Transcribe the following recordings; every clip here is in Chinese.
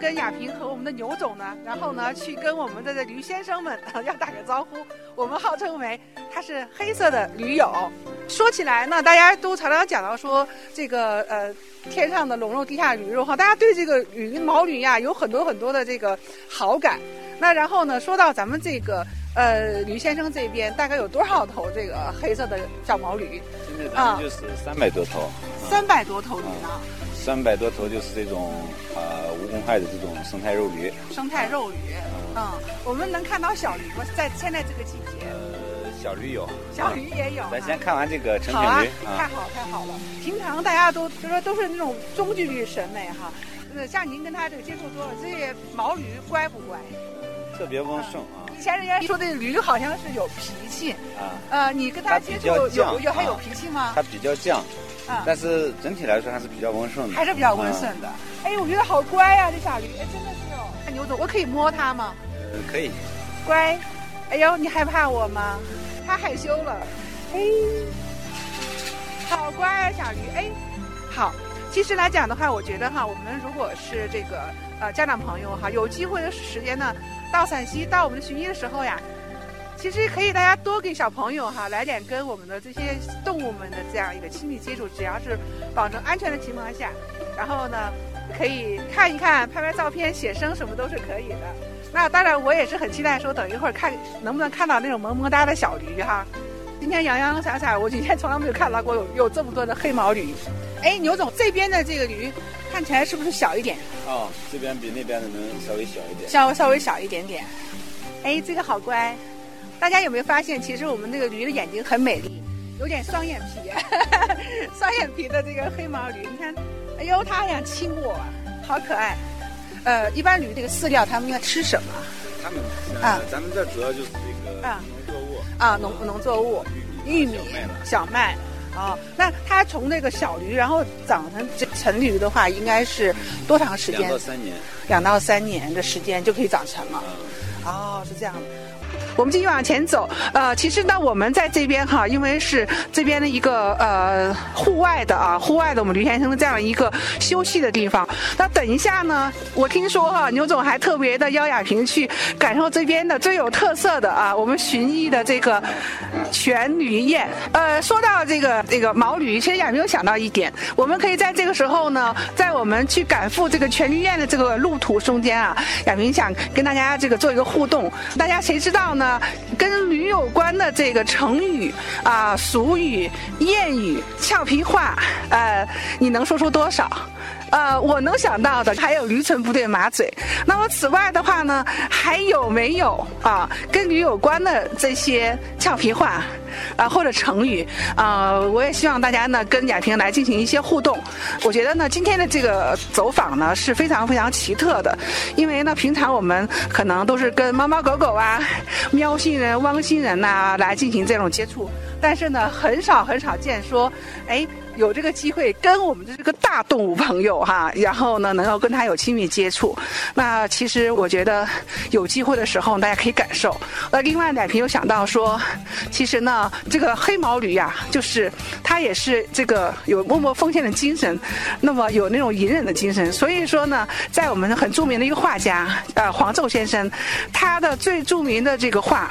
跟亚平和我们的牛总呢，然后呢去跟我们的这驴先生们 要打个招呼。我们号称为他是黑色的驴友。说起来呢，大家都常常讲到说这个呃天上的龙肉，地下驴肉哈，大家对这个驴毛驴呀有很多很多的这个好感。那然后呢，说到咱们这个呃驴先生这边，大概有多少头这个黑色的小毛驴？现在咱们就是三百多头。三百多头驴呢？三百多头就是这种呃无公害的这种生态肉驴。生态肉驴，嗯，我们能看到小驴吗？在现在这个季节。呃小驴有，小驴也有。咱先看完这个成品驴，太好太好了。平常大家都就说都是那种中距离审美哈，呃，像您跟他这个接触多了，这些毛驴乖不乖？特别温顺啊。以前人家说的驴好像是有脾气啊，呃，你跟他接触有有还有脾气吗？他比较犟，啊，但是整体来说还是比较温顺的。还是比较温顺的。哎，我觉得好乖呀，这小驴，哎，真的是哦。牛总，我可以摸它吗？嗯，可以。乖。哎呦，你害怕我吗？它害羞了，哎，好乖啊，小驴，哎，好。其实来讲的话，我觉得哈，我们如果是这个呃家长朋友哈，有机会的时间呢，到陕西到我们的寻医的时候呀，其实可以大家多给小朋友哈来点跟我们的这些动物们的这样一个亲密接触，只要是保证安全的情况下，然后呢，可以看一看、拍拍照片、写生什么都是可以的。那当然，我也是很期待，说等一会儿看能不能看到那种萌萌哒的小驴哈。今天洋洋洒洒，我以前从来没有看到过有有这么多的黑毛驴。哎，牛总这边的这个驴看起来是不是小一点？哦，这边比那边的能稍微小一点。稍微稍微小一点点。哎，这个好乖。大家有没有发现，其实我们这个驴的眼睛很美丽，有点双眼皮，双眼皮的这个黑毛驴，你看，哎呦，它想亲我，好可爱。呃，一般驴这个饲料，它们应该吃什么？它们啊，咱们这主要就是这个啊农作物啊农农作物，玉米、小麦哦。那它从那个小驴，然后长成这成驴的话，应该是多长时间？两到三年。两到三年的时间就可以长成了。哦，是这样的。我们继续往前走，呃，其实呢，我们在这边哈，因为是这边的一个呃户外的啊，户外的我们刘先生的这样一个休息的地方。那等一下呢，我听说哈，牛总还特别的邀亚萍去感受这边的最有特色的啊，我们寻艺的这个全驴宴。呃，说到这个这个毛驴，其实亚萍有想到一点，我们可以在这个时候呢，在我们去赶赴这个全驴宴的这个路途中间啊，亚萍想跟大家这个做一个互动。大家谁知道呢？跟驴有关的这个成语啊、俗语、谚语、俏皮话，呃，你能说出多少？呃，我能想到的还有驴唇不对马嘴。那么此外的话呢，还有没有啊跟驴有关的这些俏皮话啊或者成语啊？我也希望大家呢跟雅萍来进行一些互动。我觉得呢今天的这个走访呢是非常非常奇特的，因为呢平常我们可能都是跟猫猫狗狗啊、喵星人、汪星人呐来进行这种接触，但是呢很少很少见说，哎。有这个机会跟我们的这个大动物朋友哈，然后呢能够跟他有亲密接触，那其实我觉得有机会的时候大家可以感受。那另外奶瓶又想到说，其实呢这个黑毛驴呀，就是它也是这个有默默奉献的精神，那么有那种隐忍的精神。所以说呢，在我们很著名的一个画家呃黄胄先生，他的最著名的这个画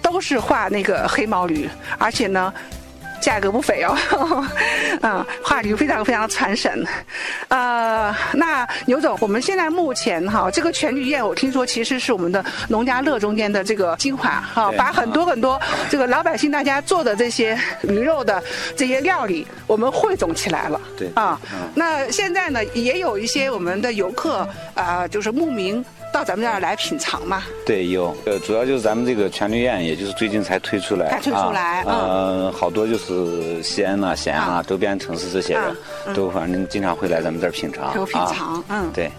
都是画那个黑毛驴，而且呢。价格不菲哦，嗯，话题非常非常传神，呃，那牛总，我们现在目前哈，这个全驴宴，我听说其实是我们的农家乐中间的这个精华哈，把很多很多这个老百姓大家做的这些驴肉的这些料理，我们汇总起来了，对啊，那现在呢，也有一些我们的游客啊，就是慕名。到咱们这儿来品尝嘛？对，有，呃，主要就是咱们这个全驴宴，也就是最近才推出来，才推出来，嗯，好多就是西安呐、咸阳啊周边城市这些人都反正经常会来咱们这儿品尝，品尝，嗯，对。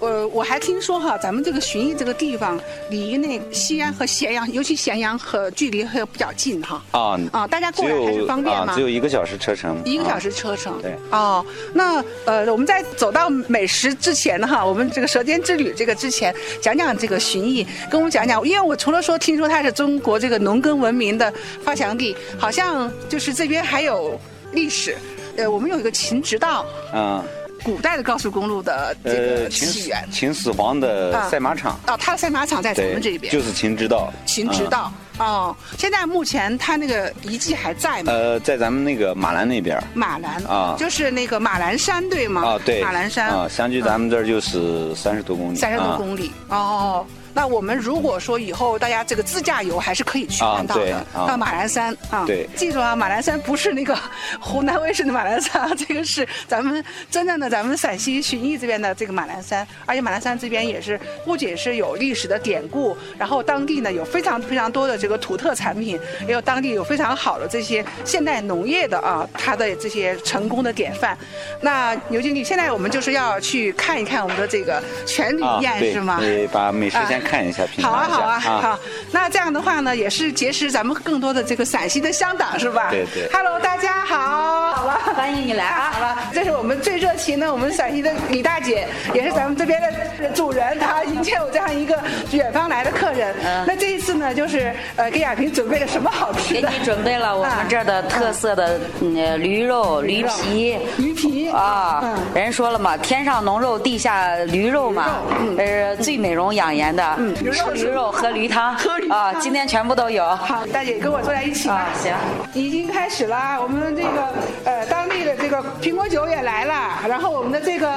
呃，我还听说哈，咱们这个旬邑这个地方离那西安和咸阳，尤其咸阳和距离还比较近哈。啊啊，大家过来还是方便吗？只有一个小时车程。一个小时车程。对。哦，那呃，我们在走到美食之前呢哈，我们这个舌尖之旅这个之前，讲讲这个旬邑，跟我们讲讲，因为我除了说听说它是中国这个农耕文明的发祥地，好像就是这边还有历史。呃，我们有一个秦直道。嗯。古代的高速公路的这个起源。秦始皇的赛马场。哦，他的赛马场在咱们这边。就是秦直道。秦直道。哦，现在目前他那个遗迹还在吗？呃，在咱们那个马兰那边。马兰啊，就是那个马兰山对吗？啊，对，马兰山啊，相距咱们这儿就是三十多公里。三十多公里哦。那我们如果说以后大家这个自驾游还是可以去看到的，到马栏山啊。对，记住啊，马栏山不是那个湖南卫视的马栏山，这个是咱们真正的咱们陕西旬邑这边的这个马栏山。而且马栏山这边也是不仅是有历史的典故，然后当地呢有非常非常多的这个土特产品，也有当地有非常好的这些现代农业的啊，它的这些成功的典范。那牛经理，现在我们就是要去看一看我们的这个全旅宴是吗？对，把美食先。看一下，好啊，好啊，好。那这样的话呢，也是结识咱们更多的这个陕西的乡党，是吧？对对。Hello，大家好，好了，欢迎你来啊！好了，这是我们最热情的，我们陕西的李大姐，也是咱们这边的主人，她迎接我这样一个远方来的客人。嗯。那这一次呢，就是呃，给亚萍准备了什么好吃的？给你准备了我们这儿的特色的嗯驴肉、驴皮、驴皮啊。嗯。人说了嘛，天上浓肉，地下驴肉嘛，呃，最美容养颜的。嗯，吃驴肉喝驴汤，喝驴啊，今天全部都有。好，大姐跟我坐在一起吧。行，已经开始了。我们这个呃当地的这个苹果酒也来了，然后我们的这个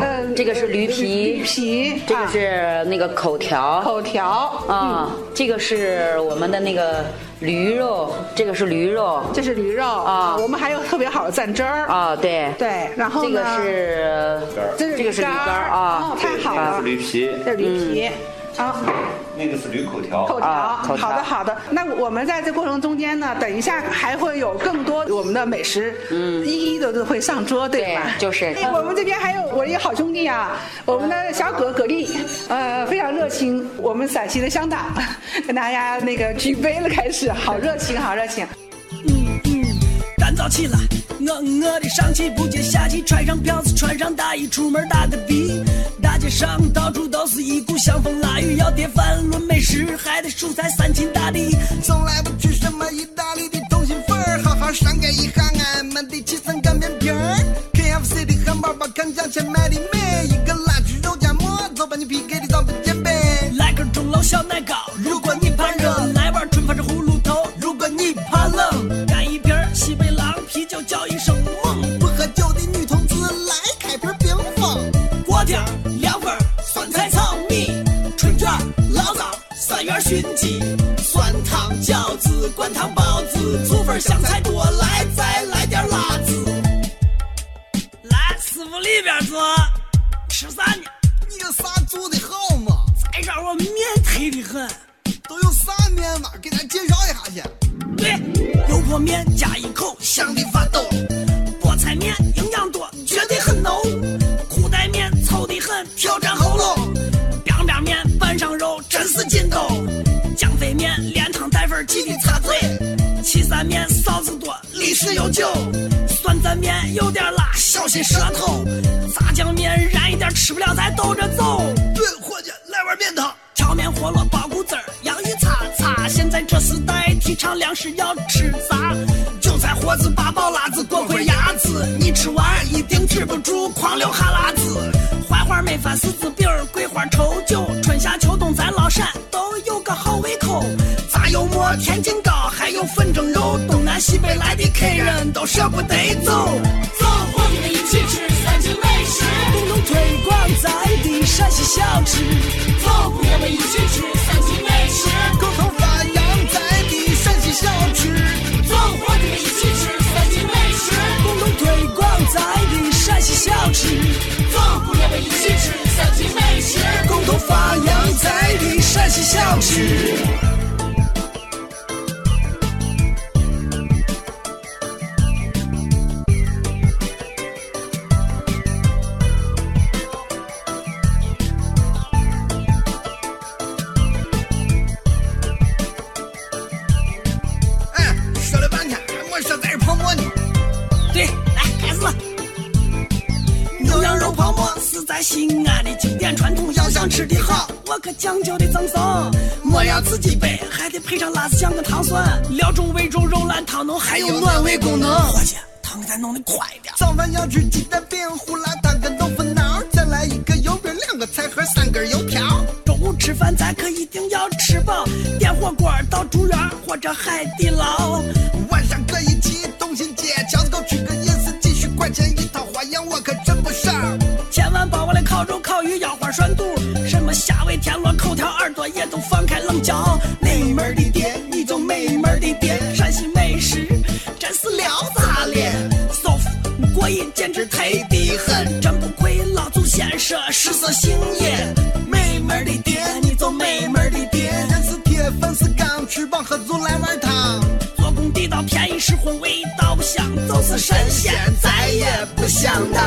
呃这个是驴皮，驴皮，这个是那个口条，口条啊，这个是我们的那个驴肉，这个是驴肉，这是驴肉啊。我们还有特别好的蘸汁儿。啊，对。对，然后这个是这是这个是驴肝啊，哦，太好了，这是驴皮，这是驴皮。啊，那个是驴口条。口条，好的好的。那我们在这过程中间呢，等一下还会有更多我们的美食，嗯，一一的都会上桌，对吧？就是。我们这边还有我一个好兄弟啊，我们的小葛葛丽，呃，非常热情。我们陕西的乡党，跟 大家那个举杯了，开始，好热情，好热情。嗯嗯，干燥起来，我我的上气不接下气，穿上票子，穿上大衣，出门打个的。街上到处都是一股香风腊鱼，要点饭论美食，还得蔬菜三秦大地。从来不吃什么意大利的通心粉儿，好好上街一下俺们的七层擀面皮儿。KFC 的汉堡包，看价钱卖的美，一个辣汁肉夹馍，早把你 PK 的早不减肥。来根钟楼小奶糕，灌汤包子、醋粉香菜多，来再来点辣子。来，师傅里边坐，吃啥呢？你这啥做的好嘛？在这我面忒的很，都有啥面嘛？给咱介绍一下去。对，油泼面加一口，香的发抖。菠菜面营养多，绝对很浓。裤带面糙的很，挑战喉咙。凉面面拌上肉，真是劲道。江肥面连汤带粉，记得擦嘴。岐山面臊子多，历史悠久。酸蘸面有点辣，小心舌头。炸酱面燃一点，吃不了再兜着走。对，伙计，来碗面汤。荞面饸饹包谷子儿，洋芋擦擦。现在这时代提倡粮食要吃杂。韭菜盒子八宝辣子锅盔鸭子，你吃完一定止不住狂流哈喇子。槐花焖饭柿子饼，桂花稠酒，春夏秋冬咱老陕都有个好胃口。炸油馍、天津南西北来的客人都舍不得走。走，伙计们一起吃三秦美食，共同推广咱的陕西小吃。走，朋友们一起吃讲究的赠送，莫要自己备，还得配上辣子酱跟糖蒜。料中味中肉烂汤浓，还有暖胃功能。伙计，汤再弄得快点。早饭要吃鸡蛋饼、胡辣汤跟豆腐脑，再来一个油饼、两个菜盒、三根油条。中午吃饭咱可一定要吃饱，点火锅到竹园或者海底捞。晚上可以去东新街、桥子沟吃个夜市，几十块钱一套，花样我可真不少。千万别忘了烤肉、烤鱼、腰花涮肚，什么虾尾、田螺、口条、耳朵也都放开棱角。没门的店，你就没门的店。陕西美食真是聊咋咧？soft 过瘾，简直忒的很，真不愧老祖先说食色性也。没门的店，你就没门的店。人是铁，粉是钢，吃饱喝足来碗汤。做工地道，便宜实惠，味道香，就是神仙再也不想当。